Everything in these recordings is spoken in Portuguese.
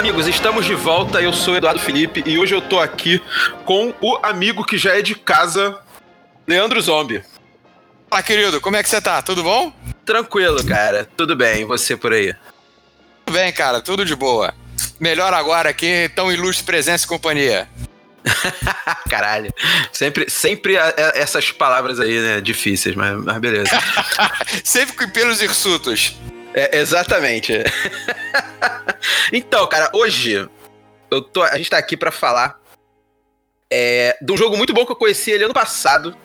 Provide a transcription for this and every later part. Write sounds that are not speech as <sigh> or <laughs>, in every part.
Amigos, estamos de volta. Eu sou Eduardo Felipe e hoje eu tô aqui com o amigo que já é de casa, Leandro Zombie. Fala, querido, como é que você tá? Tudo bom? Tranquilo, cara. Tudo bem. E você por aí? Tudo bem, cara. Tudo de boa. Melhor agora aqui, tão ilustre presença e companhia. <laughs> Caralho. Sempre, sempre a- a- essas palavras aí, né? Difíceis, mas, mas beleza. <laughs> Sempre com pelos hirsutos. É, exatamente. <laughs> então, cara, hoje eu tô, a gente tá aqui pra falar é, de um jogo muito bom que eu conheci ele ano passado,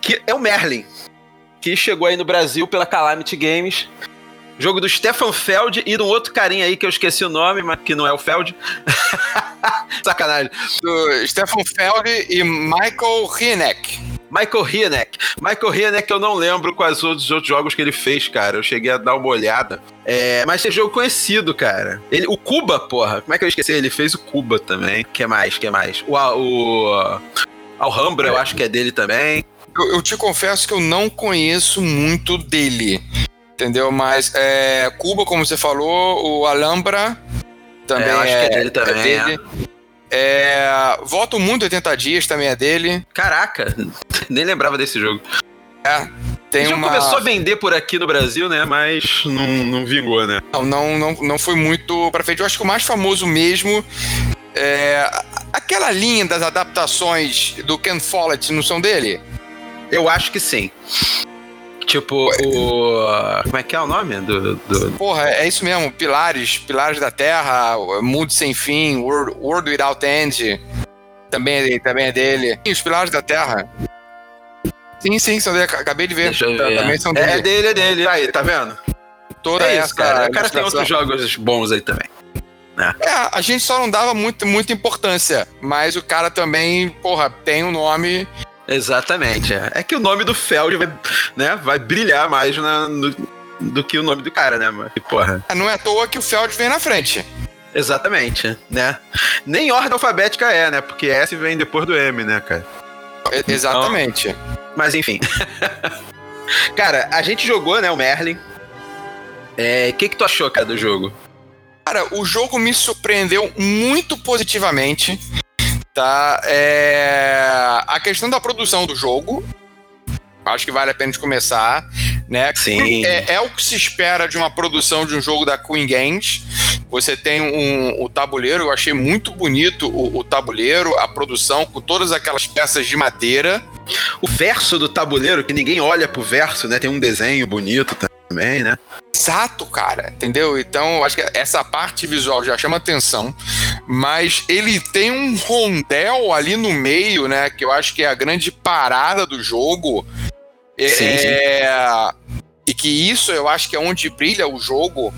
que é o Merlin, que chegou aí no Brasil pela Calamity Games. Jogo do Stefan Feld e de um outro carinha aí que eu esqueci o nome, mas que não é o Feld. <laughs> Sacanagem. Do Stefan Feld e Michael Hineck. Michael Hineck. Michael Hineck eu não lembro quais outros, outros jogos que ele fez, cara. Eu cheguei a dar uma olhada. É, mas esse jogo conhecido, cara. Ele, o Cuba, porra. Como é que eu esqueci? Ele fez o Cuba também. que mais? que mais? O, o Alhambra, eu acho que é dele também. Eu, eu te confesso que eu não conheço muito dele. Entendeu? Mas é, Cuba, como você falou, o Alhambra também É, acho que é dele também, dele. É, Volta o Mundo 80 Dias também é dele. Caraca, <laughs> nem lembrava desse jogo. Tem o jogo uma... começou a vender por aqui no Brasil, né? Mas não, não vingou, né? Não, não, não, não foi muito pra frente. Eu acho que o mais famoso mesmo é aquela linha das adaptações do Ken Follett, não são dele? Eu acho que sim. Tipo, o. Como é que é o nome do. do... Porra, é isso mesmo. Pilares, Pilares da Terra, Mundo Sem Fim, World, World Without End. Também é dele, também é dele. E os Pilares da Terra. Sim, sim, são dele. Acabei de ver. Deixa eu ver. Também são É dele. dele, é dele. Aí, tá vendo? Toda é essa isso, cara. O cara tem outros jogos bons aí também. É, a gente só não dava muito, muita importância. Mas o cara também, porra, tem um nome Exatamente. É, É que o nome do Feld vai, né, vai brilhar mais na- no- do que o nome do cara, né? Mas, porra. Não é à toa que o Feld vem na frente. Exatamente, né? Nem ordem alfabética é, né? Porque S vem depois do M, né, cara? E- Exatamente. Mas enfim. <laughs> cara, a gente jogou, né, o Merlin. É, O que, que tu achou, cara, do jogo? Cara, o jogo me surpreendeu muito positivamente. Tá? É... A questão da produção do jogo. Acho que vale a pena de começar. Né? Sim. É, é o que se espera de uma produção de um jogo da Queen Games. Você tem um, o tabuleiro, eu achei muito bonito o, o tabuleiro, a produção, com todas aquelas peças de madeira. O verso do tabuleiro, que ninguém olha pro verso, né? Tem um desenho bonito também, né? Exato, cara, entendeu? Então, acho que essa parte visual já chama atenção, mas ele tem um rondel ali no meio, né? Que eu acho que é a grande parada do jogo. É- Sim, sim. é- E que isso eu acho que é onde brilha o jogo.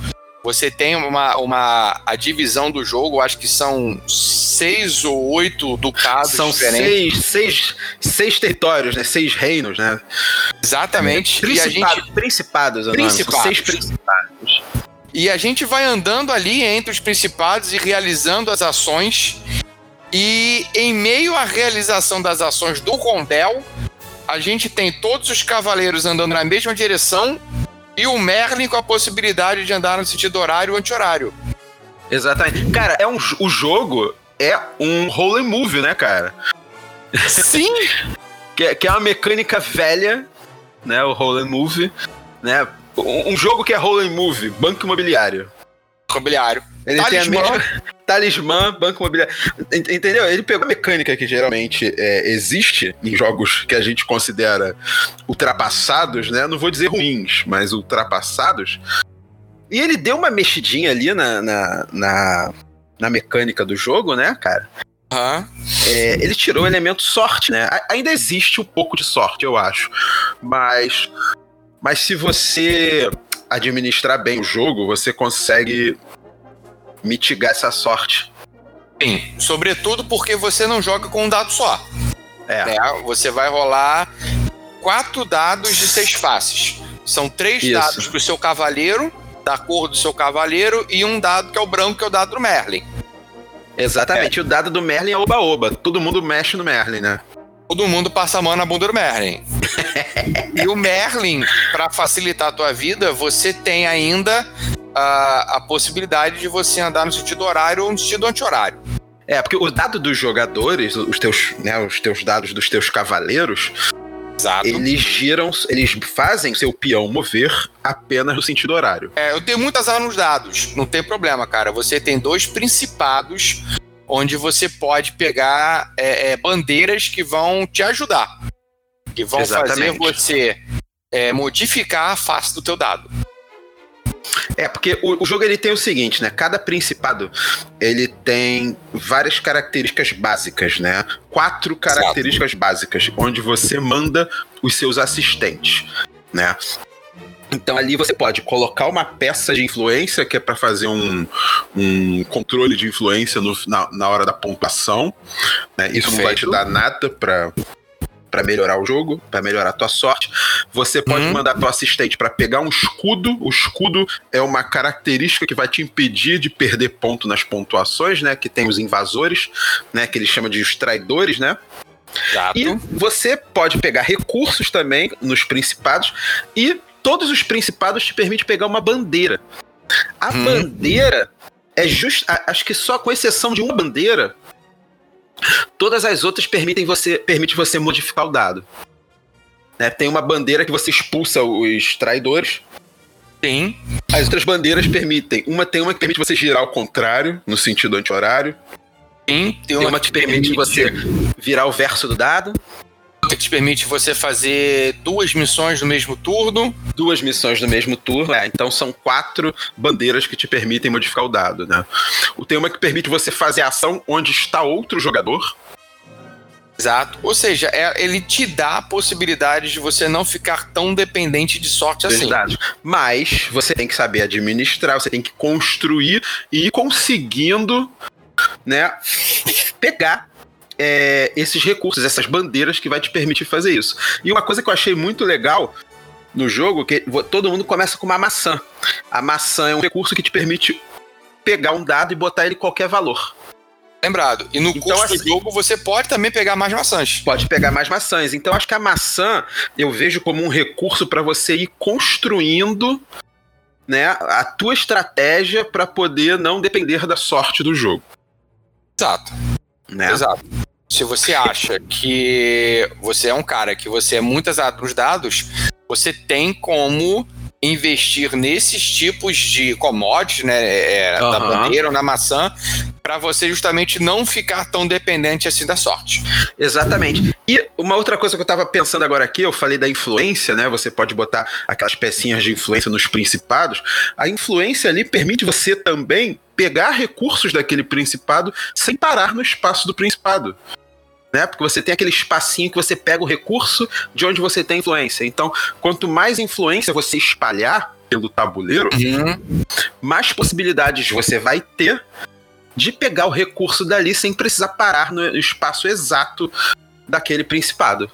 Você tem uma, uma a divisão do jogo, acho que são seis ou oito ducados São diferentes. seis, seis, seis territórios, né? Seis reinos, né? Exatamente. E a Principado- gente Principados, Principados. seis principados. E a gente vai andando ali entre os principados e realizando as ações. E em meio à realização das ações do Rondel, a gente tem todos os cavaleiros andando na mesma direção e o Merlin com a possibilidade de andar no sentido horário e anti-horário. Exatamente. Cara, é um, o jogo é um roll and move, né, cara? Sim! <laughs> Que, é- que é uma mecânica velha, né? O roll and move, né? Um, um jogo que é roll and move, banco imobiliário. Mobiliário. Ele tem a Talismã. mesma talismã, banco imobiliário. Ent- Entendeu? Ele pegou a mecânica que geralmente é, existe em jogos que a gente considera ultrapassados, né? Não vou dizer ruins, mas ultrapassados. E ele deu uma mexidinha ali na, na, na, na mecânica do jogo, né, cara? Aham. É, ele tirou o elemento sorte, né? Ainda existe um pouco de sorte, eu acho. Mas, mas se você administrar bem o jogo, você consegue mitigar essa sorte. Sim. Sobretudo porque você não joga com um dado só. É. né? Você vai rolar quatro dados de seis faces. São três Isso. dados pro seu cavaleiro, da cor do seu cavaleiro, e um dado que é o branco, que é o dado do Merlin. Exatamente. O dado do Merlin é oba-oba. Todo mundo mexe no Merlin, né? Todo mundo passa a mão na bunda do Merlin. <laughs> e o Merlin, pra facilitar a tua vida, você tem ainda a, a possibilidade de você andar no sentido horário ou no sentido anti-horário. É, porque o dado dos jogadores, os teus, né, os teus dados dos teus cavaleiros, Exato. eles giram, eles fazem seu peão mover apenas no sentido horário. É, eu tenho muitas armas nos dados, não tem problema, cara. Você tem dois principados onde você pode pegar é, é, bandeiras que vão te ajudar, que vão Exatamente. fazer você é, modificar a face do teu dado. É, porque o, o jogo ele tem o seguinte, né? Cada principado ele tem várias características básicas, né? Quatro características básicas, onde você manda os seus assistentes, né? Então ali você pode colocar uma peça de influência, que é para fazer um, um controle de influência no- na, na hora da pontuação. Né? Isso não vai te Perfeito. dar nada para para melhorar o jogo, para melhorar a tua sorte. Você pode Uhum. mandar teu assistente para pegar um escudo. O escudo é uma característica que vai te impedir de perder ponto nas pontuações, né? Que tem os invasores, né? Que eles chamam de os traidores, né? Exato. E você pode pegar recursos também nos principados e todos os principados te permitem pegar uma bandeira. A Hum. bandeira é just, a- acho que só com exceção de uma bandeira, todas as outras permitem você permite você modificar o dado. Né, tem uma bandeira que você expulsa os traidores. Sim. As outras bandeiras permitem. Uma tem uma que permite você girar ao contrário, no sentido anti-horário. Sim. Tem uma que permite você virar o verso do dado. Que te permite você fazer duas missões no mesmo turno. duas missões no mesmo turno. É, então são quatro bandeiras que te permitem modificar o dado, né? O tem uma que permite você fazer a ação onde está outro jogador. Exato. Ou seja, é- ele te dá a possibilidade de você não ficar tão dependente de sorte assim. Verdade. Mas você tem que saber administrar, você tem que construir e ir conseguindo, né, pegar é, esses recursos, essas bandeiras que vai te permitir fazer isso. E uma coisa que eu achei muito legal no jogo, que todo mundo começa com uma maçã. A maçã é um recurso que te permite pegar um dado e botar ele qualquer valor. Lembrado. E no Então, curso do assim- jogo você pode também pegar mais maçãs. pode pegar mais maçãs. Então acho que a maçã eu vejo como um recurso para você ir construindo né, a tua estratégia para poder não depender da sorte do jogo. Exato. Né? Exato. Se você acha que você é um cara que você é muito exato nos dados, você tem como investir nesses tipos de commodities, né, é, da Aham. bandeira ou na maçã, para você justamente não ficar tão dependente assim da sorte. Exatamente. E uma outra coisa que eu tava pensando agora aqui, eu falei da influência, né? Você pode botar aquelas pecinhas de influência nos principados. A influência ali permite você também pegar recursos daquele principado sem parar no espaço do principado. Né? Porque você tem aquele espacinho que você pega o recurso de onde você tem influência. Então, quanto mais influência você espalhar pelo tabuleiro, mais possibilidades você vai ter de pegar o recurso dali sem precisar parar no espaço exato daquele principado.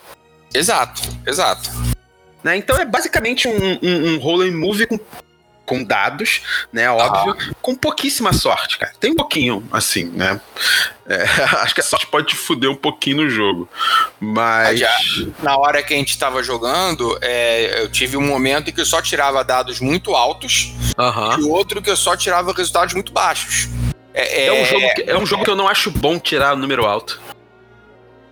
Exato, exato. Né? Então é basicamente um, um, um roll and move com, com dados, né? Óbvio, com pouquíssima sorte, cara. Tem um pouquinho, assim, né? É, <laughs> acho que a sorte pode te fuder um pouquinho no jogo. Mas. Na hora que a gente estava jogando, é, eu tive um momento em que eu só tirava dados muito altos Aham. e outro que eu só tirava resultados muito baixos. É, É um, jogo que, é um jogo que eu não acho bom tirar o número alto.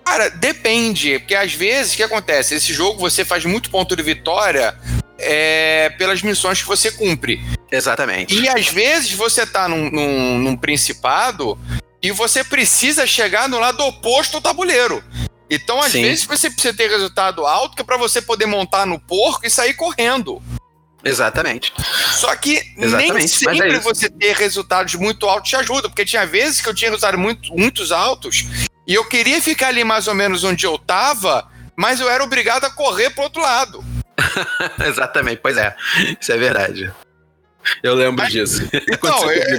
Cara, depende, porque às vezes o que acontece? Esse jogo você faz muito ponto de vitória é, pelas missões que você cumpre. Exatamente. E às vezes você tá num, num, num principado e você precisa chegar no lado oposto do tabuleiro. Então, às Sim. vezes, você precisa ter resultado alto que é pra você poder montar no porco e sair correndo. Exatamente. Só que nem Exatamente, mas é sempre isso. você ter resultados muito altos te ajuda, porque tinha vezes que eu tinha resultados muito, muitos altos e eu queria ficar ali mais ou menos onde eu tava, mas eu era obrigado a correr pro outro lado. <laughs> Exatamente, pois é. Isso é verdade. Eu lembro Mas- disso. Então, <laughs> é-.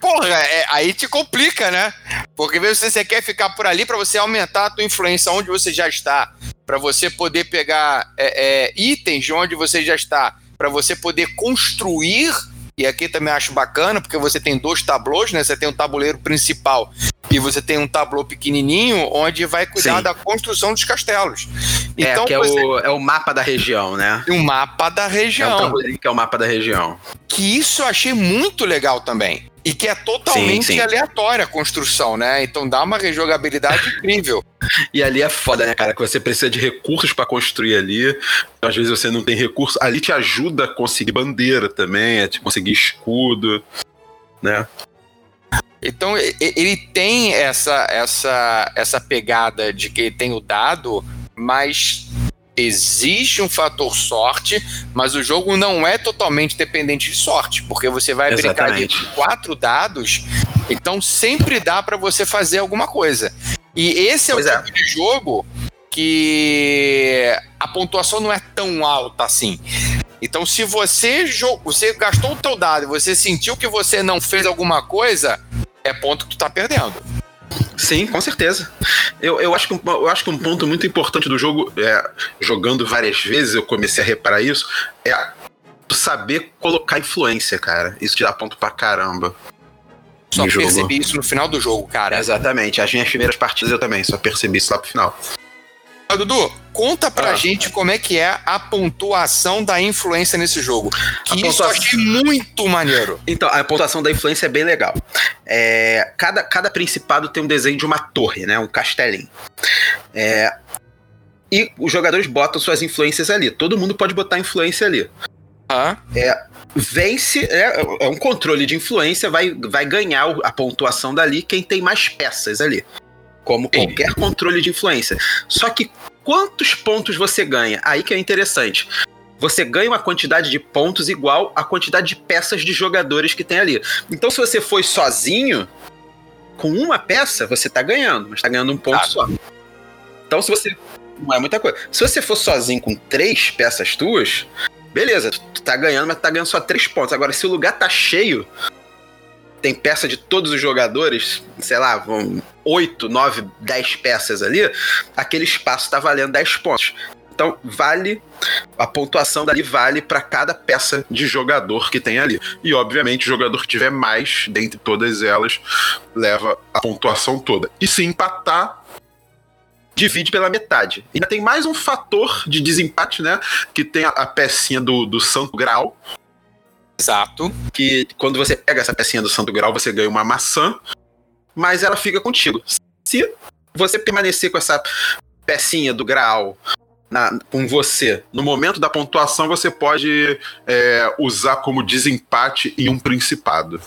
Porra, é- aí te complica, né? Porque às vezes você quer ficar por ali pra você aumentar a tua influência onde você já está, Pra você poder pegar é, é, itens de onde você já está, Pra você poder construir e aqui também acho bacana, porque você tem dois tablôs, né? Você tem um tabuleiro principal e você tem um tablô pequenininho onde vai cuidar Sim. da construção dos castelos. É, então, é, que você... é, o, é o mapa da região, né? O mapa da região. É o tabuleiro que é o mapa da região. Que isso eu achei muito legal também. E que é totalmente sim, sim. aleatória a construção, né? Então dá uma rejogabilidade <laughs> incrível. E ali é foda, né, cara? Que você precisa de recursos para construir ali. Às vezes você não tem recurso. Ali te ajuda a conseguir bandeira também, a te conseguir escudo, né? Então ele tem essa, essa, essa pegada de que tem o dado, mas existe um fator sorte, mas o jogo não é totalmente dependente de sorte, porque você vai Exatamente. brincar de quatro dados, então sempre dá para você fazer alguma coisa. E esse é pois o é. tipo de jogo que a pontuação não é tão alta assim. Então, se você, você gastou o teu dado e você sentiu que você não fez alguma coisa, é ponto que tu tá perdendo. Sim, com certeza. Eu, eu, acho que, eu acho que um ponto muito importante do jogo, é, jogando várias vezes, eu comecei a reparar isso, é saber colocar influência, cara. Isso te dá ponto pra caramba. Só percebi isso no final do jogo, cara. Exatamente. As minhas primeiras partidas eu também só percebi isso lá pro final. Dudu, conta pra ah. gente como é que é a pontuação da influência nesse jogo. Que a isso pontuação... eu achei muito maneiro. Então, a pontuação da influência é bem legal. É, cada, cada principado tem um desenho de uma torre, né? Um castelinho. É, e os jogadores botam suas influências ali. Todo mundo pode botar influência ali. Ah. É, vence, é, é um controle de influência, vai, vai ganhar a pontuação dali quem tem mais peças ali como qualquer controle de influência. Só que quantos pontos você ganha? Aí que é interessante. Você ganha uma quantidade de pontos igual à quantidade de peças de jogadores que tem ali. Então, se você foi sozinho, com uma peça, você tá ganhando, mas tá ganhando um ponto ah. só. Então, se você. Não é muita coisa. Se você for sozinho com três peças tuas, beleza, tu tá ganhando, mas tá ganhando só três pontos. Agora, se o lugar tá cheio, tem peça de todos os jogadores, sei lá, vão 8, 9, 10 peças ali, aquele espaço está valendo 10 pontos. Então, vale. A pontuação dali vale para cada peça de jogador que tem ali. E, obviamente, o jogador que tiver mais dentre todas elas leva a pontuação toda. E se empatar, divide pela metade. E ainda tem mais um fator de desempate, né? Que tem a, a pecinha do, do Santo Grau, Exato. Que quando você pega essa pecinha do Santo Grau, você ganha uma maçã, mas ela fica contigo. Se você permanecer com essa pecinha do Graal na, com você no momento da pontuação, você pode é, usar como desempate em um principado.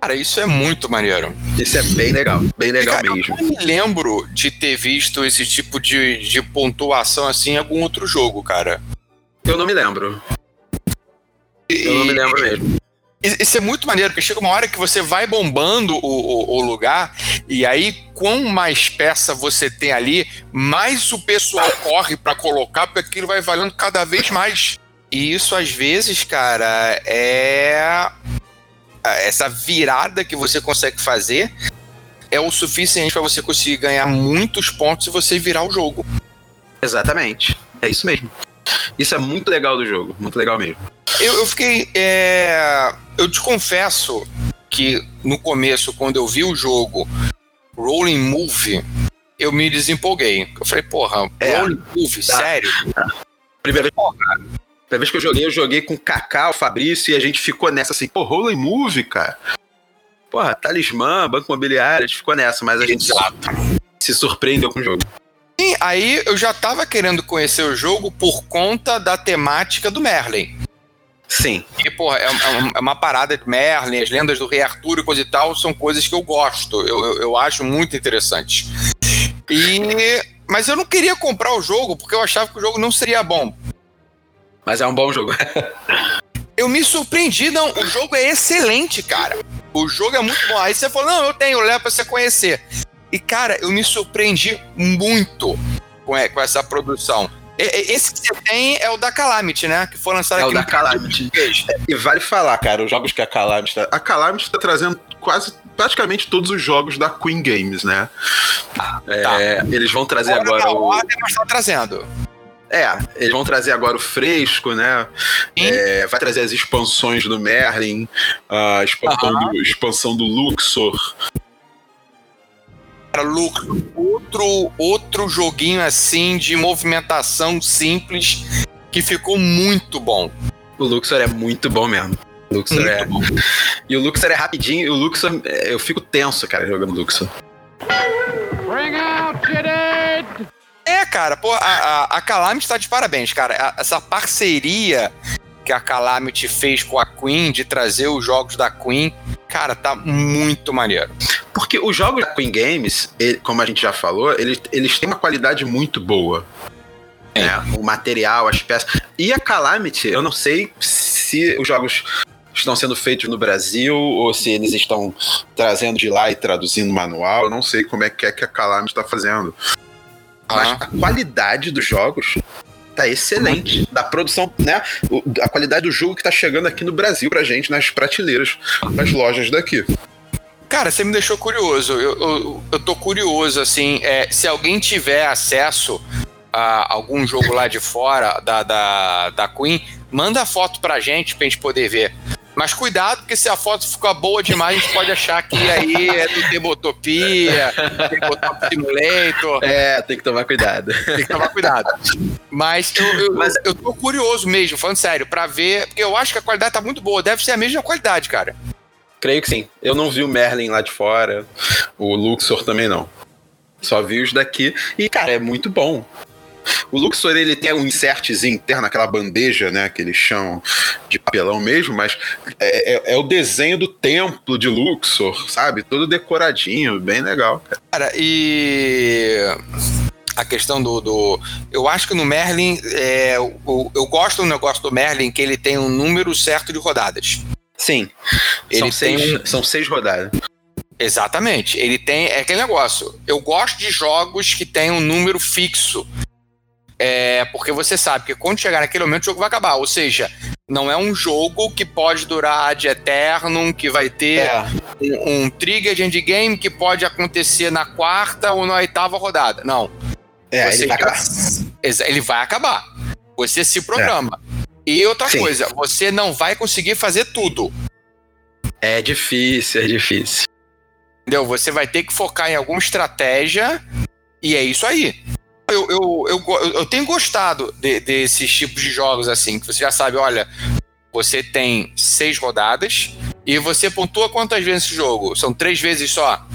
Cara, isso é muito maneiro. Isso é bem legal, bem legal Cara, mesmo. Eu não me lembro de ter visto esse tipo de, de pontuação assim em algum outro jogo, cara. Eu não me lembro. Eu não me lembro mesmo. Isso é muito maneiro, porque chega uma hora que você vai bombando o, o, o, lugar, e aí, quanto mais peça você tem ali, mais o pessoal corre para colocar, porque aquilo vai valendo cada vez mais. E isso, às vezes, cara, é. Essa virada que você consegue fazer é o suficiente para você conseguir ganhar muitos pontos se você virar o jogo. Exatamente. É isso mesmo. Isso é muito legal do jogo, muito legal mesmo. Eu, eu fiquei. É... Eu te confesso que no começo, quando eu vi o jogo Rolling Movie, eu me desempolguei. Eu falei, porra, é, Rolling Movie, tá. sério? Primeira vez, porra, primeira vez que eu joguei, eu joguei com o Kaká, o Fabrício, e a gente ficou nessa assim, pô, Rolling Movie, cara. Porra, talismã, banco imobiliário, a gente ficou nessa, mas a gente Exato. se surpreendeu com o jogo. E aí eu já tava querendo conhecer o jogo por conta da temática do Merlin. Sim. E, porra, é, é, é, uma parada de Merlin, as lendas do Rei Arthur e coisa e tal, são coisas que eu gosto, eu, eu, eu acho muito interessante. E... Mas eu não queria comprar o jogo porque eu achava que o jogo não seria bom. Mas é um bom jogo. <laughs> eu me surpreendi, não. O jogo é excelente, cara. O jogo é muito bom. Aí você falou, não, eu tenho, levo pra você conhecer. E, cara, eu me surpreendi muito com, com essa produção. Esse que você tem é o da Calamity, né? Que foi lançado é aqui o da Calamity. E vale falar, cara, os jogos que a Calamity tá... A Calamity tá trazendo quase praticamente todos os jogos da Queen Games, né? Ah, é, tá. Eles vão trazer agora, agora o... Ordem, mas tá trazendo. É, eles vão trazer agora o fresco, né? É, vai trazer as expansões do Merlin, a expansão, uhum. do, expansão do Luxor. Luxor, outro, outro joguinho assim de movimentação simples que ficou muito bom. O Luxor é muito bom mesmo. O Luxor muito é. Bom. E o Luxor é rapidinho, e o Luxor. Eu fico tenso, cara, jogando Luxor. Bring out, é, cara, pô, a, a, a Calamity tá de parabéns, cara. essa parceria que a Calamity fez com a Queen de trazer os jogos da Queen, cara, tá muito maneiro. Porque os jogos da Queen Games, ele, como a gente já falou, eles, eles têm uma qualidade muito boa. É. O material, as peças. E a Calamity, eu não sei se os jogos estão sendo feitos no Brasil ou se eles estão trazendo de lá e traduzindo manual. Eu não sei como é que é que a Calamity está fazendo. Mas a qualidade dos jogos tá excelente. Da produção, né? A qualidade do jogo que tá chegando aqui no Brasil pra gente, nas prateleiras, nas lojas daqui. Cara, você me deixou curioso. Eu, eu, eu tô curioso, assim, é, se alguém tiver acesso a algum jogo lá de fora da, da, da Queen, manda foto pra gente pra gente poder ver. Mas cuidado, porque se a foto ficar boa demais, a gente pode achar que aí é do Debotopia, Debotop Simulator. É, tem que tomar cuidado. Tem que tomar cuidado. Mas eu, eu, Mas eu tô curioso mesmo, falando sério, pra ver, porque eu acho que a qualidade tá muito boa. Deve ser a mesma qualidade, cara. Creio que sim. Eu não vi o Merlin lá de fora, o Luxor também não. Só vi os daqui. E, cara, é muito bom. O Luxor ele tem um insertzinho interno, aquela bandeja, né, que eles chamam de papelão mesmo, mas é, é, é, o desenho do templo de Luxor, sabe? Todo decoradinho, bem legal. Cara, cara e a questão do, do, Eu acho que no Merlin. É, eu gosto do negócio do Merlin que ele tem um número certo de rodadas. Sim. Ele são, seis, são seis rodadas. Exatamente. Ele tem. É aquele negócio. Eu gosto de jogos que tem um número fixo. É, porque você sabe que quando chegar naquele momento o jogo vai acabar. Ou seja, não é um jogo que pode durar de eterno, que vai ter é. um, um, trigger de endgame que pode acontecer na quarta ou na oitava rodada. Não. É, ele vai acabar. Ele vai acabar. Você se programa. E outra Sim. coisa, você não vai conseguir fazer tudo. É difícil, é difícil. Entendeu? Você vai ter que focar em alguma estratégia e é isso aí eu, eu, eu, eu tenho gostado de, desses tipos de jogos assim, que você já sabe, olha, você tem seis rodadas e você pontua quantas vezes esse jogo? São três vezes só?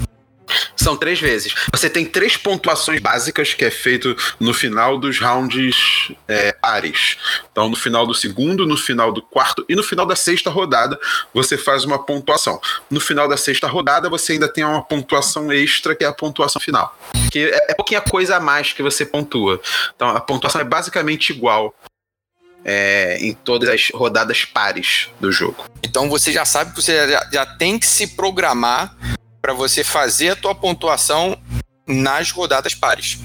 São três vezes. Você tem três pontuações básicas que é feito no final dos rounds é, pares. Então, no final do segundo, no final do quarto e no final da sexta rodada, você faz uma pontuação. No final da sexta rodada, você ainda tem uma pontuação extra, que é a pontuação final. Que é, é pouquinha coisa a mais que você pontua. Então, a pontuação é basicamente igual é, em todas as rodadas pares do jogo. Então você já sabe que você já, já tem que se programar para você fazer a tua pontuação nas rodadas pares.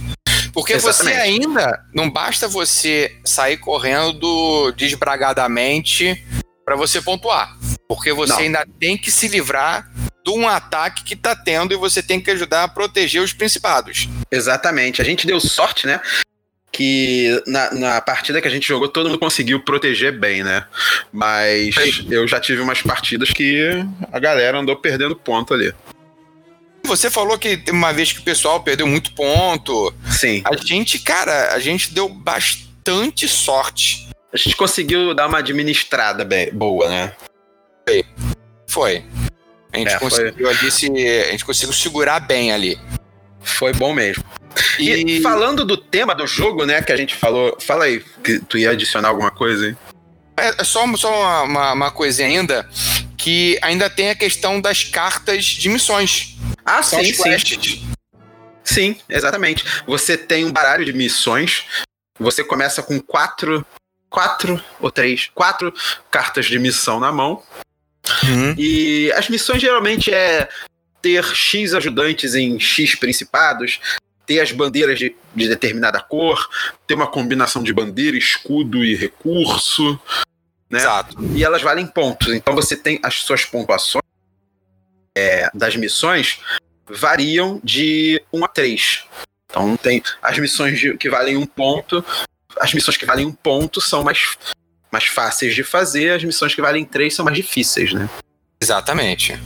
Porque Exatamente. você ainda não basta você sair correndo desbragadamente para você pontuar, porque você não. ainda tem que se livrar de um ataque que tá tendo e você tem que ajudar a proteger os principados. Exatamente. A gente deu sorte, né? que na, na, partida que a gente jogou todo mundo conseguiu proteger bem, né? Mas eu já tive umas partidas que a galera andou perdendo ponto ali. Você falou que uma vez que o pessoal perdeu muito ponto. Sim. A gente, cara, a gente deu bastante sorte. A gente conseguiu dar uma administrada bem, boa, né? Foi. Foi. A gente é, conseguiu foi... ali se. A gente conseguiu segurar bem ali. Foi bom mesmo. E... e, falando do tema do jogo, né, que a gente falou. Fala aí, que tu ia adicionar alguma coisa aí. É, é só, só uma, uma, uma coisinha ainda, que ainda tem a questão das cartas de missões. Ah, São sim, sim. Sim, exatamente. Você tem um baralho de missões. Você começa com quatro, quatro ou três, quatro cartas de missão na mão. Uhum. E as missões geralmente é ter X ajudantes em X principados, ter as bandeiras de, de, determinada cor, ter uma combinação de bandeira, escudo e recurso. Né? Exato. E elas valem pontos. Então você tem as suas pontuações é, das missões variam de 1 a 3. Então tem as missões de, que valem um ponto, as missões que valem um ponto são mais, mais fáceis de fazer, as missões que valem três são mais difíceis, né? Exatamente.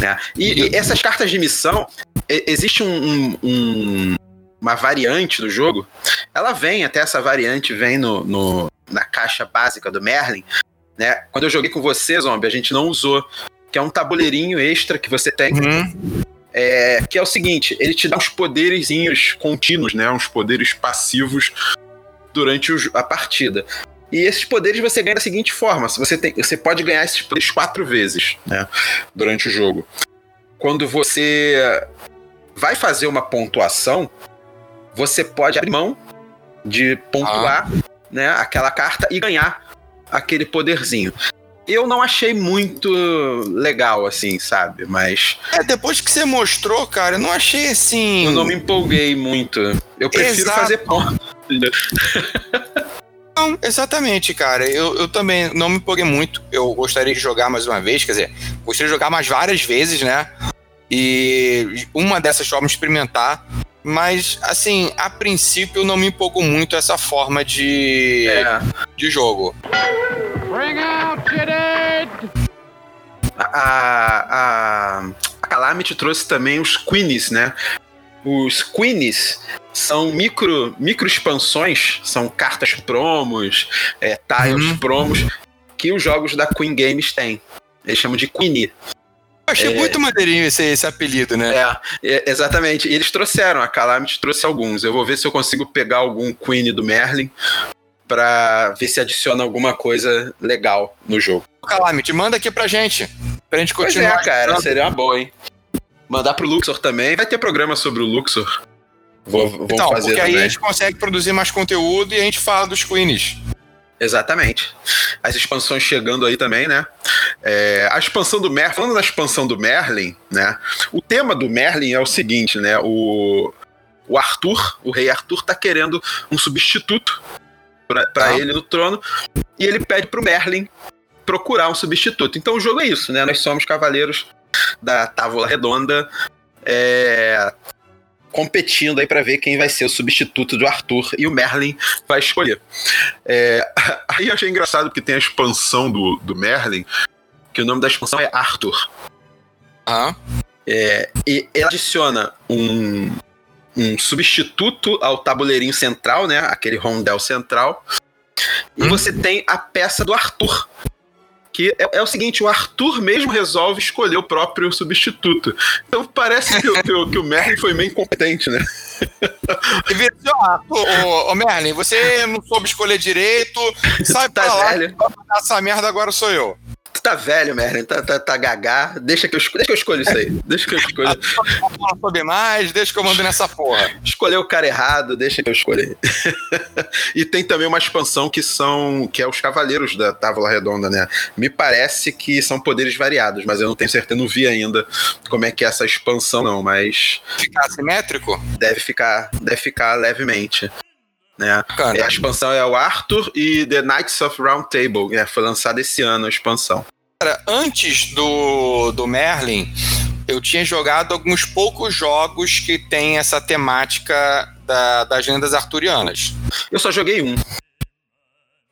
É. E, e, essas cartas de missão, existe um, um, uma variante do jogo. Ela vem, até essa variante vem no, no, na caixa básica do Merlin. Né? Quando eu joguei com você, Zombie, a gente não usou. Que é um tabuleirinho extra que você tem. Uhum. É, que é o seguinte, ele te dá uns poderezinhos contínuos, né? Uns poderes passivos durante a partida. E esses poderes você ganha da seguinte forma: você, tem, você pode ganhar esses poderes quatro vezes né, durante o jogo. Quando você vai fazer uma pontuação, você pode abrir mão de pontuar ah. né, aquela carta e ganhar aquele poderzinho. Eu não achei muito legal, assim, sabe? Mas. É, depois que você mostrou, cara, eu não achei assim. Eu não me empolguei muito. Eu prefiro Exato. fazer ponto. Não, exatamente, cara. Eu, eu também não me empolguei muito. Eu gostaria de jogar mais uma vez, quer dizer, gostaria de jogar mais várias vezes, né? E uma dessas formas experimentar. Mas, assim, a princípio não me empolgou muito essa forma de, é. de jogo. Bring out, a, a, a Calamity trouxe também os Queenies, né? Os Queenies são micro, micro expansões, são cartas promos, é, tiles uhum. promos, que os jogos da Queen Games têm. Eles chamam de Queenie. Eu achei é, muito maneirinho esse, esse apelido, né? É, é, exatamente. E eles trouxeram, a Calamity trouxe alguns. Eu vou ver se eu consigo pegar algum Queen do Merlin pra ver se adiciona alguma coisa legal no jogo. Calamity, manda aqui pra gente. Pra gente continuar. Pois é, cara, seria uma boa, hein? Mandar pro Luxor também. Vai ter programa sobre o Luxor. Vou, vou então, fazer porque também. aí a gente consegue produzir mais conteúdo e a gente fala dos Queens. Exatamente. As expansões chegando aí também, né? É, a expansão do Merlin, falando na expansão do Merlin, né? O tema do Merlin é o seguinte, né? O, o Arthur, o rei Arthur, tá querendo um substituto para ah. ele no trono e ele pede pro Merlin procurar um substituto. Então o jogo é isso, né? Nós somos cavaleiros da Távola Redonda. É, competindo aí para ver quem vai ser o substituto do Arthur e o Merlin vai escolher. É, <laughs> aí eu achei engraçado porque tem a expansão do, do Merlin, que o nome da expansão é Arthur. Ah. É, e ela adiciona um, um substituto ao tabuleirinho central, né? Aquele rondel central. E hum. você tem a peça do Arthur, que é, é, o seguinte: o Arthur mesmo resolve escolher o próprio substituto. Então parece que, que, que o Merlin foi meio incompetente, né? Ô, ô, Merlin, você não soube escolher direito, <laughs> sai tá pra lá, essa merda agora sou eu. Tu tá velho, Merlin, tá, tá, tá gagá. Deixa que, eu, deixa que eu escolho isso aí. Deixa que eu escolho. <laughs> Não soube mais, deixa que eu mando nessa porra. Escolheu o cara errado, deixa que eu escolhi. <laughs> e tem também uma expansão que são. que é os Cavaleiros da Távola Redonda, né? Me parece que são poderes variados, mas eu não tenho certeza, não vi ainda como é que é essa expansão, não, mas. Ficar assimétrico? Deve ficar, deve ficar levemente. Né? É, a expansão é o Arthur e The Knights of Round Table. É, foi lançada esse ano a expansão. Cara, antes do, do Merlin, eu tinha jogado alguns poucos jogos que tem essa temática da, das lendas arturianas. Eu só joguei um.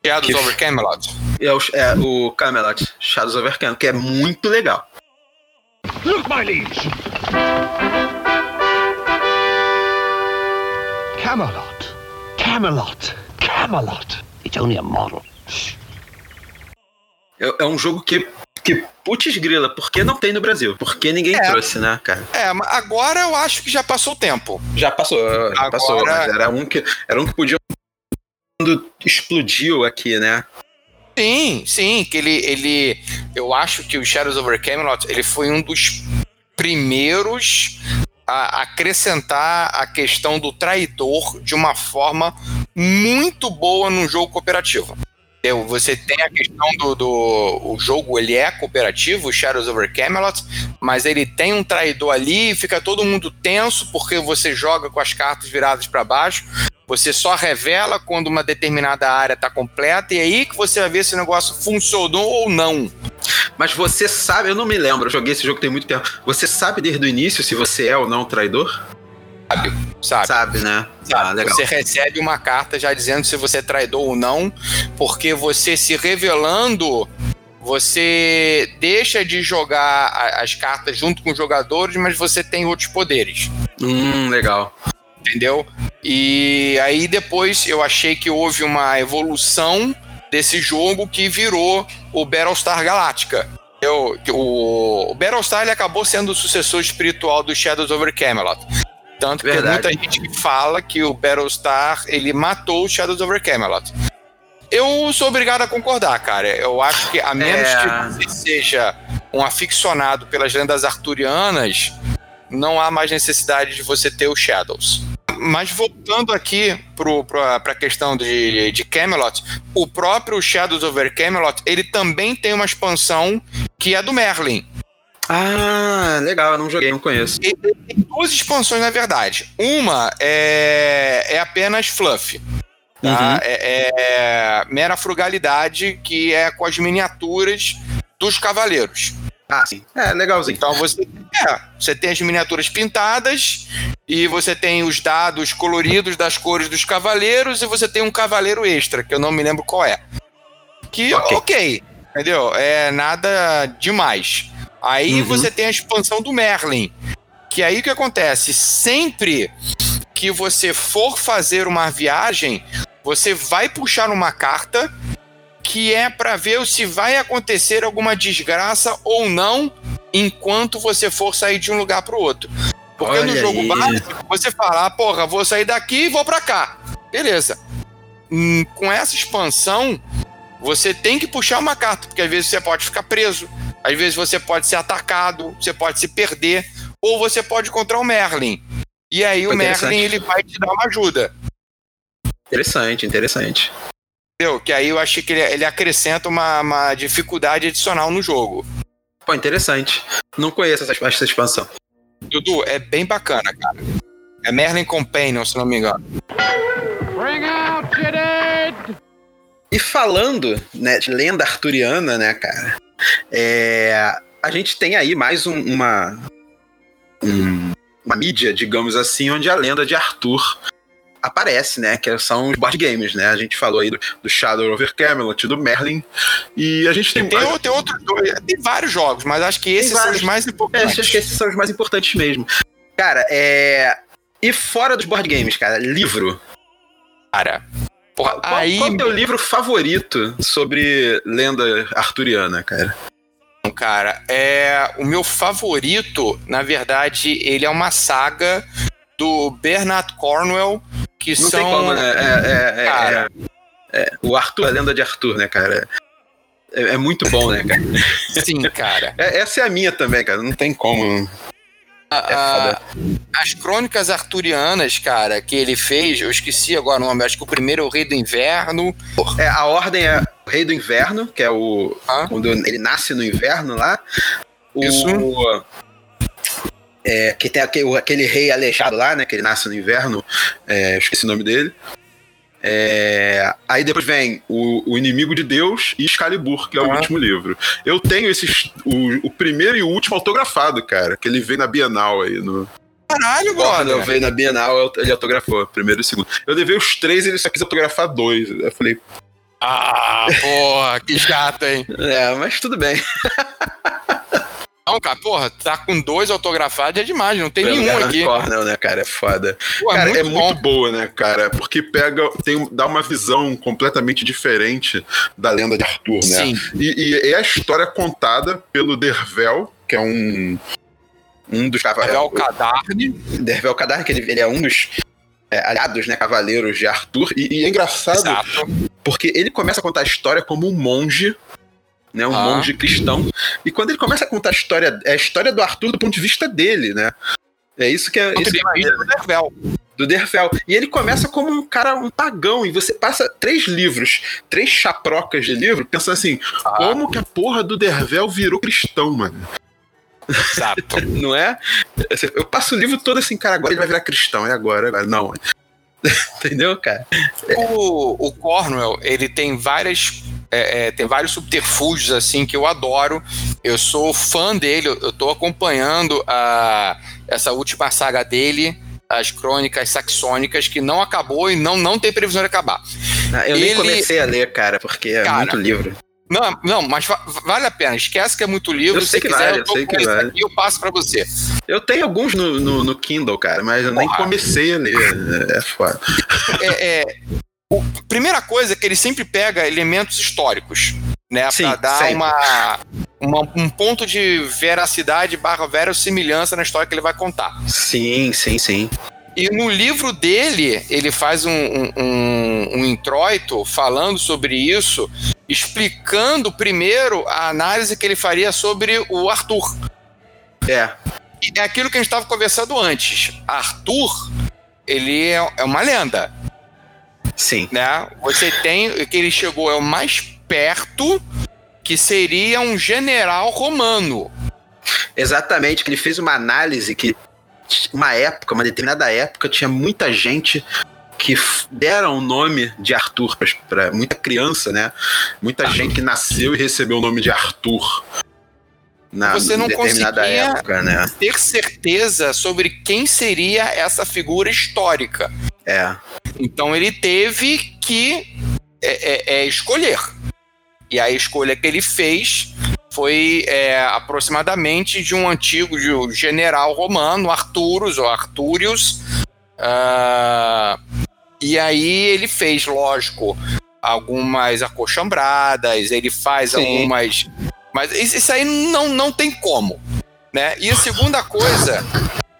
Shadows que... Over Camelot. É o, é o Camelot, Shadows Over Camelot, que é muito legal. Look, my liege! Camelot. Camelot. Camelot. It's only a model. É, é um jogo que que putz grila, por que não tem no Brasil? Por que ninguém é, trouxe, né, cara? É, agora eu acho que já passou o tempo. Já passou, já agora... passou, mas era um que era um que podia quando explodiu aqui, né? Sim, sim, que ele ele eu acho que o Shadows over Camelot, ele foi um dos primeiros a acrescentar a questão do traidor de uma forma muito boa num jogo cooperativo. Você tem a questão do, do o jogo, ele é cooperativo, Shadows over Camelot, mas ele tem um traidor ali, fica todo mundo tenso porque você joga com as cartas viradas para baixo. Você só revela quando uma determinada área está completa e é aí que você vai ver se o negócio funcionou ou não. Mas você sabe, eu não me lembro, eu joguei esse jogo tem muito tempo. Você sabe desde o início se você é ou não traidor? Sabe, sabe. Sabe, né? Sabe, ah, legal. Você recebe uma carta já dizendo se você é traidor ou não, porque você se revelando, você deixa de jogar as cartas junto com os jogadores, mas você tem outros poderes. Hum, legal. Entendeu? E aí depois eu achei que houve uma evolução desse jogo que virou o Battlestar Galactica. Eu, o, o Battlestar ele acabou sendo o sucessor espiritual do Shadows over Camelot. Tanto que Verdade. tem muita gente que fala que o Battlestar ele matou o Shadows over Camelot. Eu sou obrigado a concordar, cara. Eu acho que, a menos é... que você seja um aficionado pelas lendas arturianas, não há mais necessidade de você ter os Shadows. Mas voltando aqui para a questão de, de Camelot, o próprio Shadows over Camelot, ele também tem uma expansão que é do Merlin. Ah, legal, eu não joguei, não conheço. Ele tem duas expansões, na verdade. Uma é, é apenas fluff. Tá? Uhum. É, é, mera frugalidade, que é com as miniaturas dos cavaleiros. Ah, sim. É, legalzinho. Então você, é, você tem as miniaturas pintadas e você tem os dados coloridos das cores dos cavaleiros e você tem um cavaleiro extra, que eu não me lembro qual é. Que, ok, okay entendeu? É nada demais. Aí uhum. você tem a expansão do Merlin. Que aí o que acontece? Sempre que você for fazer uma viagem, você vai puxar uma carta que é para ver se vai acontecer alguma desgraça ou não enquanto você for sair de um lugar para o outro. Porque Olha no jogo aí. básico, você fala, ah, porra, vou sair daqui e vou para cá. Beleza. Hum, com essa expansão, você tem que puxar uma carta, porque às vezes você pode ficar preso, às vezes você pode ser atacado, você pode se perder, ou você pode encontrar o Merlin. E aí o Merlin ele vai te dar uma ajuda. Interessante, interessante. Entendeu? Que aí eu achei que ele, ele acrescenta uma, uma, dificuldade adicional no jogo. Pô, interessante. Não conheço essa, essa expansão. Dudu, é bem bacana, cara. É Merlin Companion, se não me engano. Bring out, E falando né, de lenda arturiana, né, cara? É, a gente tem aí mais um, uma, um, uma mídia, digamos assim, onde a lenda de Arthur aparece, né? Que são os board games, né? A gente falou aí do, do Shadow over Camelot, do Merlin. E a gente tem. Tem, tem, tem outros tem vários jogos, mas acho que esses são os mais importantes. É, acho que esses são os mais importantes mesmo. Cara, é. E fora dos board games, cara, livro. Cara. Porra, qual, aí... qual é o teu livro favorito sobre lenda arturiana, cara? Cara, é o meu favorito, na verdade, ele é uma saga do Bernard Cornwell, que Não são. Tem como, né? É, é, é cara, é, é, o Arthur, a lenda de Arthur, né, cara? É, é muito bom, né, cara? Sim, cara. <laughs> essa é a minha também, cara. Não tem como. A, as crônicas arturianas, cara, que ele fez, eu esqueci agora o nome, acho que o primeiro é o Rei do Inverno. É, a ordem é o Rei do Inverno, que é o. Ah? Quando ele nasce no inverno lá. O, Isso. É, que tem aquele, aquele, rei aleijado lá, né? Que ele nasce no inverno. É, esqueci o nome dele. É, aí depois vem o, o, Inimigo de Deus e Excalibur, que é o ah. último livro. Eu tenho esses. O, o, primeiro e o último autografado, cara, que ele veio na Bienal aí no. Caralho, mano. Eu veio na Bienal, ele autografou, primeiro e segundo. Eu levei os três e ele só quis autografar dois. Eu falei. Ah, porra, que chato, hein? <laughs> É, mas tudo bem. <laughs> Não, cara, porra, tá com dois autografados é demais, não tem Pelo nenhum aqui. Cornell, né, cara? É foda. Pô, cara, é, muito, é muito, boa, né, cara? Porque pega, tem, dá uma visão completamente diferente da lenda de Arthur, né? Sim. E, e é a história contada pelo Dervel, que é um. Um dos cavaleiros. Dervel Cadarne. Dervel Cadarne, que ele, ele é um dos é, aliados, né, cavaleiros de Arthur. E, e é engraçado Exato. porque ele começa a contar a história como um monge né? Um ah. monge cristão. E quando ele começa a contar a história, é a história do Arthur do ponto de vista dele, né? É isso que é. Isso que é do Dervel. Do Dervel. E ele começa como um cara, um pagão, e você passa três livros, três chaprocas de livro, pensando assim: ah. como que a porra do Dervel virou cristão, mano? Exato. <laughs> Não é? Eu passo o livro todo assim, cara, agora ele vai virar cristão, é agora, agora. Não. <laughs> Entendeu, cara? O, o Cornwell, ele tem várias é, é, tem vários subterfúgios assim que eu adoro. Eu sou fã dele, eu estou acompanhando a, essa última saga dele. as crônicas saxônicas, que não acabou e não, não tem previsão de acabar. Ah, eu Ele... nem comecei a ler, cara, porque é cara, muito livro. Não, não, mas vale a pena. Esquece que é muito livro. Eu sei que quiser, vale, eu, eu sei que vale. eu passo para você. Eu tenho alguns no, no, no, Kindle, cara, mas eu nem comecei a ler. É foda. É, é, o, primeira coisa é que ele sempre pega elementos históricos, né? Sim, pra dar uma, uma, um ponto de veracidade barra verossimilhança na história que ele vai contar. Sim, sim, sim. E no livro dele, ele faz um, um, um, introito falando sobre isso, explicando primeiro a análise que ele faria sobre o Arthur. É. É aquilo que a gente estava conversando antes. Arthur, ele é, é uma lenda. Sim. Né? Você tem que ele chegou é o mais perto que seria um general romano. Exatamente, que ele fez uma análise que uma época, uma determinada época, tinha muita gente que deram o nome de Arthur para muita criança, né? Muita ah. gente que nasceu e recebeu o nome de Arthur. Na Você não determinada época, né? ter certeza sobre quem seria essa figura histórica. É. Então ele teve que é, é, é escolher. E a escolha que ele fez foi é, aproximadamente de um antigo de um general romano, Arturus ou Arturius. Uh, e aí ele fez, lógico, algumas acochambradas, ele faz Sim. algumas. Mas isso aí não, não tem como. Né? E a segunda coisa,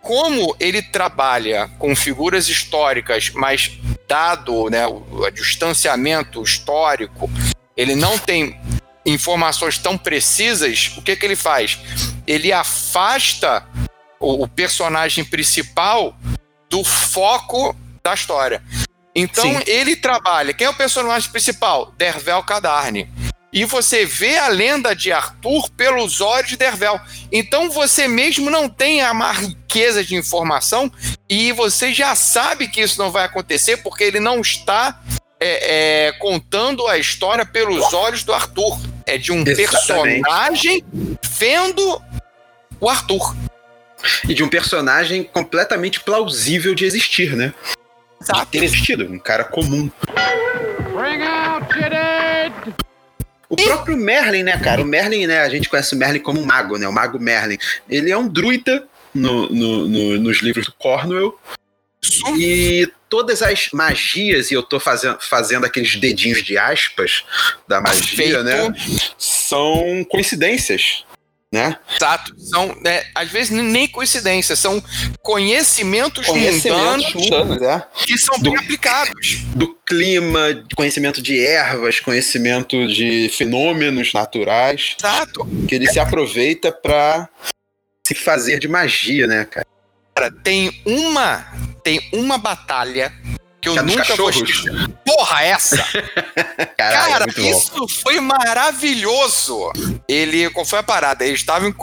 como ele trabalha com figuras históricas, mas dado né, o distanciamento histórico, ele não tem informações tão precisas, o que, que ele faz? Ele afasta o, o personagem principal do foco da história. Então Sim. ele trabalha. Quem é o personagem principal? Dervel Cadarne. E você vê a lenda de Arthur pelos olhos de Dervel. Então você mesmo não tem uma riqueza de informação e você já sabe que isso não vai acontecer porque ele não está é, é, contando a história pelos olhos do Arthur. É de um Exatamente. personagem vendo o Arthur. E de um personagem completamente plausível de existir, né? Exato. De ter existido, um cara comum. Bring out o próprio Merlin, né, cara? O Merlin, né? A gente conhece o Merlin como um mago, né? O mago Merlin. Ele é um druida no, no, no, nos livros do Cornwell. E todas as magias, e eu tô fazendo, fazendo aqueles dedinhos de aspas da magia, né? São coincidências. Né? Exato. São, né, às vezes, nem coincidências, são conhecimentos, conhecimentos mundanos, é. que são do, bem aplicados. Do clima, conhecimento de ervas, conhecimento de fenômenos naturais. Exato. Que ele se aproveita para se fazer de magia, né, cara? Cara, tem uma tem uma batalha que eu é nunca vou esquecer. Porra, essa! <laughs> Caralho, Cara, isso bom. foi maravilhoso! Ele, qual foi a parada? Eles estavam,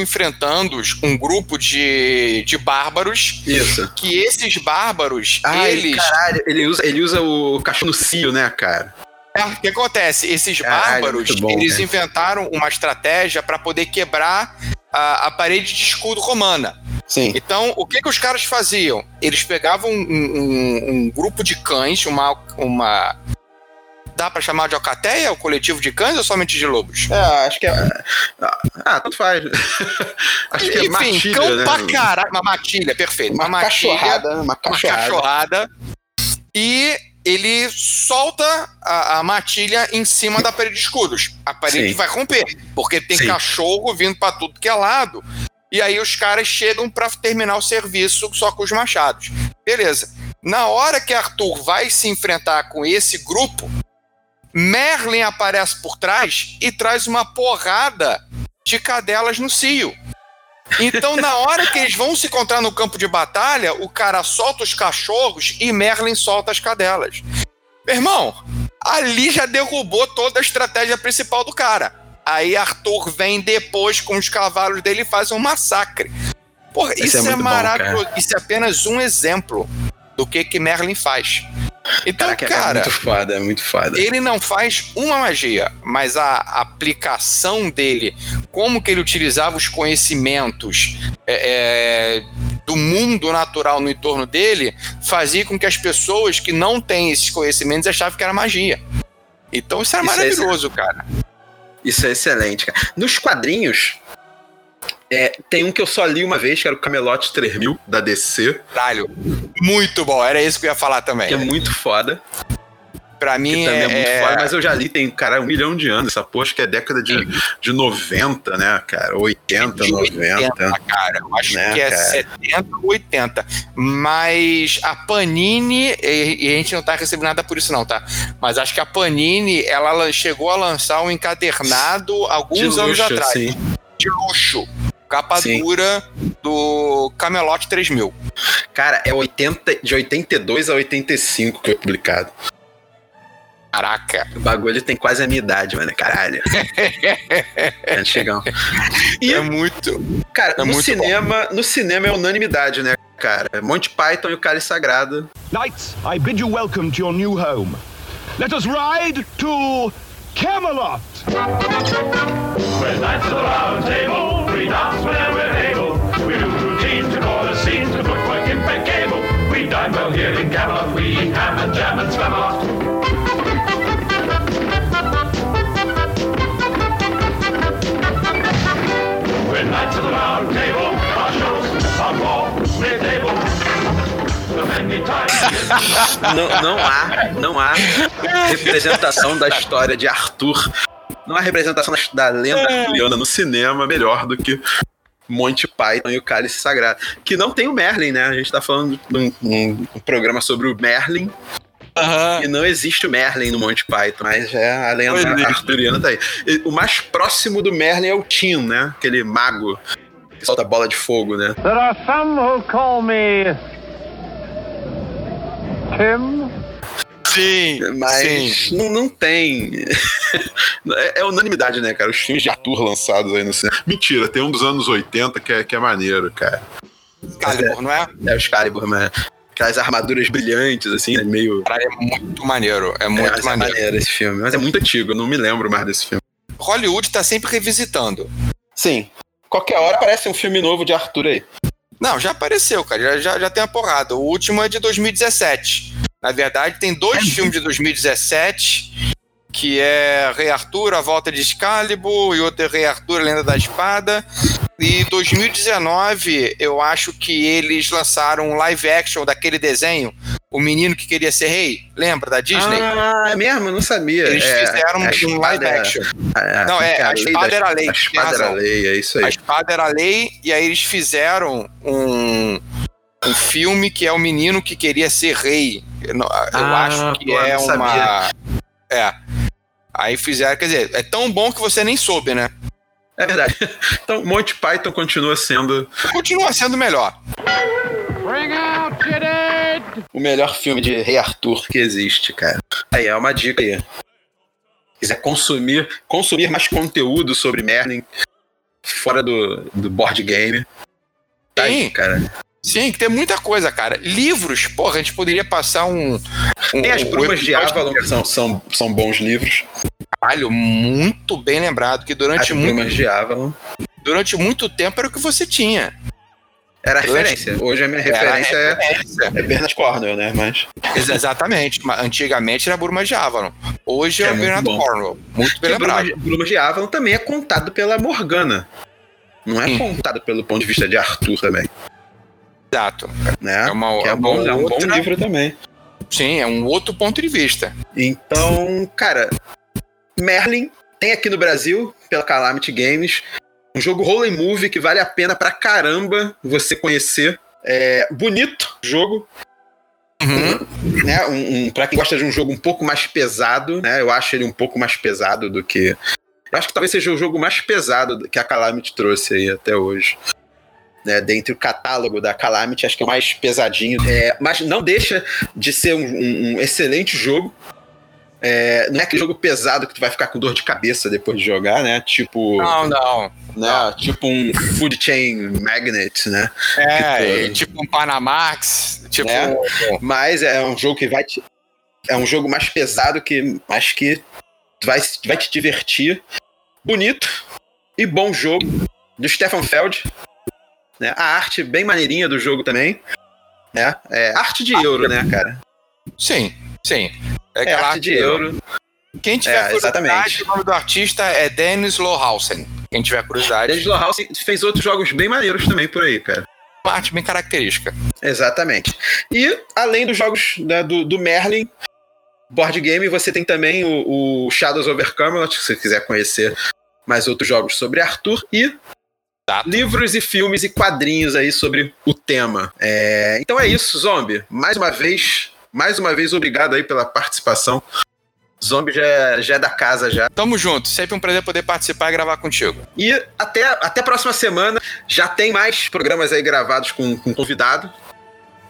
enfrentando um grupo de, de bárbaros. Isso. Que esses bárbaros, Ai, eles. Caralho, ele usa, ele usa o cachorro no cio, né, cara? É, o que acontece? Esses Caralho, bárbaros, bom, eles cara. inventaram uma estratégia para poder quebrar a, a parede de escudo romana. Sim. Então, o que, que os caras faziam? Eles pegavam um, um, um grupo de cães, uma, uma dá para chamar de alcateia, o coletivo de cães ou somente de lobos? É, acho que é. Ah, tanto faz. <laughs> acho que é Enfim, matilha, cão né? pra caralho. Uma matilha, perfeito. Uma, uma cachorrada. Uma cachorrada. Uma cachorrada. E ele solta a, a, matilha em cima da parede de escudos. A parede Sim. vai romper, porque tem Sim. cachorro vindo para tudo que é lado. E aí os caras chegam para terminar o serviço só com os machados. Beleza. Na hora que Arthur vai se enfrentar com esse grupo, Merlin aparece por trás e traz uma porrada de cadelas no cio. Então, na hora que eles vão se encontrar no campo de batalha, o cara solta os cachorros e Merlin solta as cadelas. Meu irmão, ali já derrubou toda a estratégia principal do cara. Aí Arthur vem depois com os cavalos dele e faz um massacre. Porra, isso é, é maravilhoso. Bom, isso é apenas um exemplo do que que Merlin faz. Então, Caraca, é cara, é muito foda, é muito foda. Ele não faz uma magia, mas a aplicação dele, como que ele utilizava os conhecimentos é, é, do mundo natural no entorno dele fazia com que as pessoas que não têm esses conhecimentos achavam que era magia. Então isso é isso maravilhoso, é cara. Isso é excelente, cara. Nos quadrinhos, é, tem um que eu só li uma vez, que era o Camelot 3000 da DC. Caralho, muito bom, era isso que eu ia falar também. Que é muito foda. Pra mim que é, é muito foda, mas eu já li, tem, cara, um milhão de anos. Essa porra acho que é década de, de 90, né, cara? 80, de 90. 80, cara. Eu acho né, que é cara? 70, 80. Mas a Panini, e, e, a gente não tá recebendo nada por isso, não, tá? Mas acho que a Panini, ela chegou a lançar um encadernado alguns luxo, anos atrás. Sim. De luxo capa Sim. dura do Camelot 3000. Cara, é 80, de 82 a 85 que foi publicado. Caraca. O bagulho tem quase a minha idade, mano. Caralho. <laughs> é chegão. E, é muito. Cara, é no muito cinema, bom. no cinema é unanimidade, né, cara? Monty Python e o Cálice Sagrado. Knights, I bid you welcome to your new home. Let us ride to Camelot. We're knights of the round table, we dance whenever we're able. We do routine to call the scene to footwork impeccable. We dine well here in Camelot, we eat ham and jam and spam knights of the round table, não, não há, não há representação da história de Arthur. Não há representação da lenda é. arturiana no cinema melhor do que Monty Python e o Cálice Sagrado. Que não tem o Merlin, né? A gente tá falando de um, um, um programa sobre o Merlin. Uhum. E não existe o Merlin no Monty Python, mas é a lenda é. arturiana tá aí. E o mais próximo do Merlin é o Tim, né? Aquele mago que solta bola de fogo, né? There are some who call me Tim. Sim, mas sim. Não, não tem. <laughs> é, é, unanimidade, né, cara? Os filmes de Arthur lançados aí no cinema. Mentira, tem um dos anos 80 que é, que é maneiro, cara. Excalibur, é, não é? É o Excalibur, mas aquelas armaduras brilhantes, assim, né, meio. Cara, é muito maneiro. É muito é, é maneiro. É maneiro esse filme, mas é muito antigo, eu não me lembro mais desse filme. Hollywood tá sempre revisitando. Sim. Qualquer hora aparece um filme novo de Arthur aí. Não, já apareceu, cara. Já, já, já tem a porrada. O último é de 2017. Na verdade, tem dois é. filmes de 2017 que é Rei Arthur, A Volta de Excalibur, e outro é Rei Arthur, A Lenda da Espada. E 2019, eu acho que eles lançaram um live action daquele desenho, O Menino que Queria Ser Rei. Lembra da Disney? Ah, é mesmo? Não sabia. Eles é, fizeram é um live action. É, não, é, a, a espada era a lei. A espada era a lei, é isso aí. A espada era a lei, e aí eles fizeram um, um filme que é O Menino que Queria Ser Rei. Eu, eu ah, acho que pô, é uma. Sabia. É. Aí fizeram, quer dizer, é tão bom que você nem soube, né? É verdade. <laughs> Então, Monty Python continua sendo. Continua sendo melhor. O melhor filme de Rei Arthur que existe, cara. Aí é uma dica aí. Quiser consumir, consumir mais conteúdo sobre Merlin fora do, do board game. Tá aí, cara. Sim, tem muita coisa, cara. Livros, porra, a gente poderia passar um. um tem as Brumas um de Avalon, que são, são, são bons livros. Caralho, muito bem lembrado, que durante as muito. Brumas de Avalon. Durante muito tempo era o que você tinha. Era a referência. Hoje a minha referência, a referência. É, é Bernard Cornwell, né? Mas... Exatamente. Antigamente era Brumas de Avalon. Hoje é, é Bernard Cornwell. Muito bem lembrado. Brumas de Avalon também é contado pela Morgana. Não é Sim. contado pelo ponto de vista de Arthur também. Exato. Né? É, uma, é, bom, é um outra... bom livro também. Sim, é um outro ponto de vista. Então, cara, Merlin tem aqui no Brasil, pela Calamity Games, um jogo roll movie que vale a pena pra caramba você conhecer. É bonito jogo. Uhum. Né, um, um, pra quem gosta de um jogo um pouco mais pesado, né? Eu acho ele um pouco mais pesado do que. Eu acho que talvez seja o jogo mais pesado que a Calamity trouxe aí até hoje né, dentre o catálogo da Calamity, acho que é o mais pesadinho. É, mas não deixa de ser um, um, um excelente jogo. É, não é aquele jogo pesado que tu vai ficar com dor de cabeça depois de jogar, né? Tipo. Não, não. Né? Tipo um Food Chain Magnet, né? É, tipo, um Panamax. Tipo. Né? Mas é um jogo que vai te. É um jogo mais pesado que acho que vai, vai te divertir. Bonito e bom jogo do Stefan Feld Né? A arte bem maneirinha do jogo também. Né? É arte de euro, né, cara? Sim, sim. É, é arte de euro. Quem tiver é, curiosidade, o nome do artista é Dennis Lohausen. Quem tiver curiosidade. Dennis Lohausen fez outros jogos bem maneiros também por aí, cara. Uma arte bem característica. Exatamente. E, além dos jogos né, do, do Merlin, board game, você tem também o, o Shadows over Camelot, se você quiser conhecer mais outros jogos sobre Arthur, e Exato. livros e filmes e quadrinhos aí sobre o tema. É, então é isso, Zombie. Mais uma vez, mais uma vez, obrigado aí pela participação. Zombie já é, já é da casa já. Tamo junto, sempre um prazer poder participar e gravar contigo. E até, até a próxima semana já tem mais programas aí gravados com, com convidado.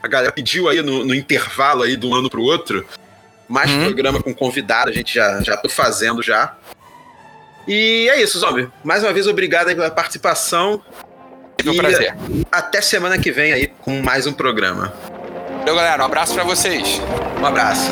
A galera pediu aí no, no intervalo aí de um ano pro outro mais uhum. programa com convidado, a gente já, já tô fazendo já. E é isso, Zombie. Mais uma vez, obrigado pela participação. Foi um prazer. Até semana que vem aí com mais um programa. Valeu, galera. Um abraço para vocês. Um abraço.